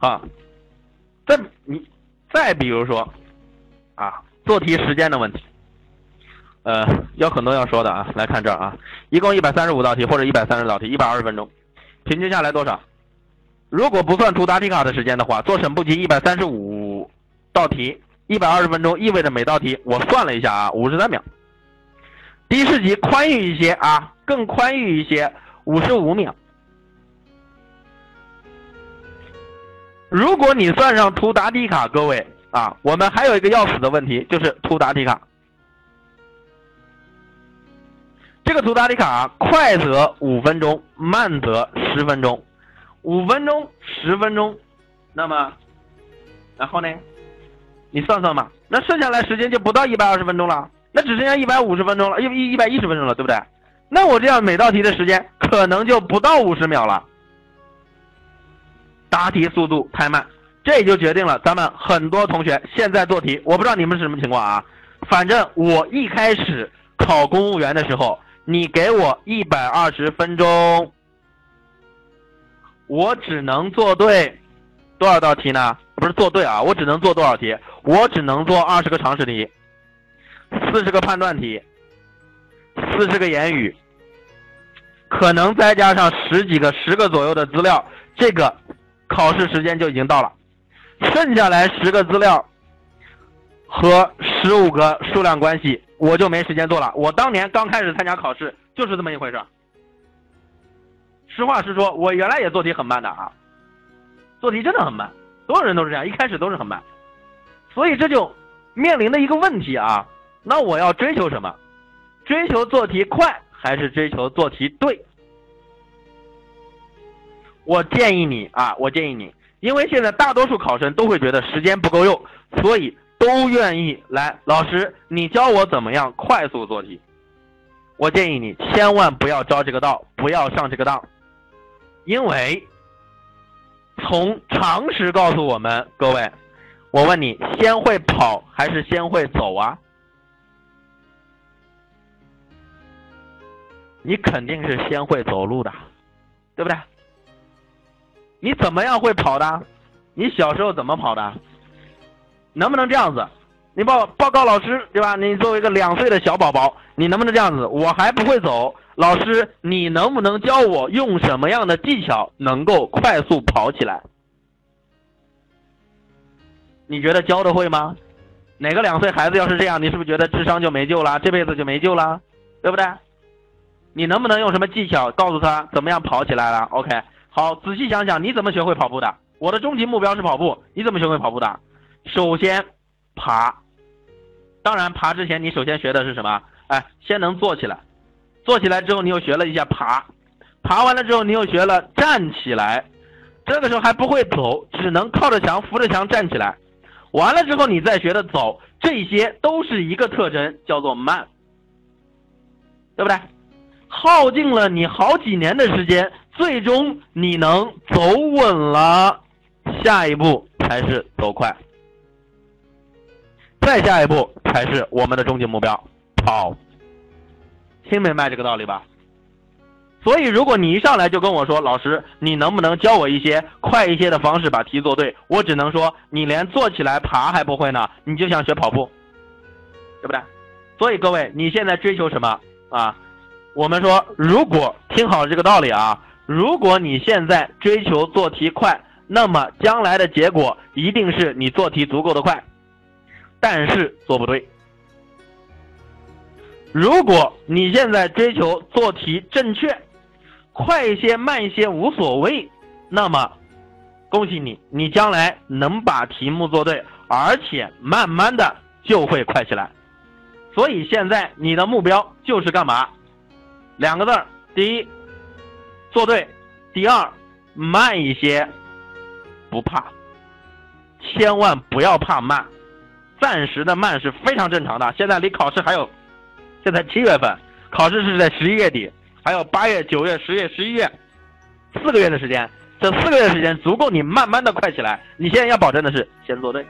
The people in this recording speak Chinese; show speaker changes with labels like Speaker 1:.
Speaker 1: 啊再你再比如说啊，做题时间的问题，呃，有很多要说的啊。来看这儿啊，一共一百三十五道题或者一百三十道题，一百二十分钟，平均下来多少？如果不算出答题卡的时间的话，做省部题一百三十五道题，一百二十分钟，意味着每道题我算了一下啊，五十三秒。第四级宽裕一些啊，更宽裕一些，五十五秒。如果你算上图答题卡，各位啊，我们还有一个要死的问题，就是图答题卡。这个图答题卡快则五分钟，慢则十分钟。五分钟、十分钟，那么，然后呢？你算算嘛，那剩下来时间就不到一百二十分钟了，那只剩下一百五十分钟了，一一一百一十分钟了，对不对？那我这样每道题的时间可能就不到五十秒了。答题速度太慢，这就决定了咱们很多同学现在做题，我不知道你们是什么情况啊。反正我一开始考公务员的时候，你给我一百二十分钟。我只能做对多少道题呢？不是做对啊，我只能做多少题？我只能做二十个常识题，四十个判断题，四十个言语，可能再加上十几个、十个左右的资料，这个考试时间就已经到了。剩下来十个资料和十五个数量关系，我就没时间做了。我当年刚开始参加考试，就是这么一回事。实话实说，我原来也做题很慢的啊，做题真的很慢，所有人都是这样，一开始都是很慢，所以这就面临的一个问题啊，那我要追求什么？追求做题快还是追求做题对？我建议你啊，我建议你，因为现在大多数考生都会觉得时间不够用，所以都愿意来老师，你教我怎么样快速做题。我建议你千万不要招这个道，不要上这个当。因为从常识告诉我们，各位，我问你，先会跑还是先会走啊？你肯定是先会走路的，对不对？你怎么样会跑的？你小时候怎么跑的？能不能这样子？你报报告老师，对吧？你作为一个两岁的小宝宝，你能不能这样子？我还不会走。老师，你能不能教我用什么样的技巧能够快速跑起来？你觉得教的会吗？哪个两岁孩子要是这样，你是不是觉得智商就没救了，这辈子就没救了，对不对？你能不能用什么技巧告诉他怎么样跑起来了？OK，好，仔细想想，你怎么学会跑步的？我的终极目标是跑步，你怎么学会跑步的？首先爬，当然爬之前你首先学的是什么？哎，先能坐起来。坐起来之后，你又学了一下爬，爬完了之后，你又学了站起来，这个时候还不会走，只能靠着墙扶着墙站起来。完了之后，你再学的走，这些都是一个特征，叫做慢，对不对？耗尽了你好几年的时间，最终你能走稳了，下一步才是走快，再下一步才是我们的终极目标，跑。听明白这个道理吧？所以，如果你一上来就跟我说：“老师，你能不能教我一些快一些的方式把题做对？”我只能说，你连坐起来爬还不会呢，你就想学跑步，对不对？所以，各位，你现在追求什么啊？我们说，如果听好这个道理啊，如果你现在追求做题快，那么将来的结果一定是你做题足够的快，但是做不对。如果你现在追求做题正确，快一些、慢一些无所谓，那么恭喜你，你将来能把题目做对，而且慢慢的就会快起来。所以现在你的目标就是干嘛？两个字儿：第一，做对；第二，慢一些，不怕，千万不要怕慢，暂时的慢是非常正常的。现在离考试还有。现在七月份，考试是在十一月底，还有八月、九月、十月、十一月，四个月的时间。这四个月时间足够你慢慢的快起来。你现在要保证的是先做对。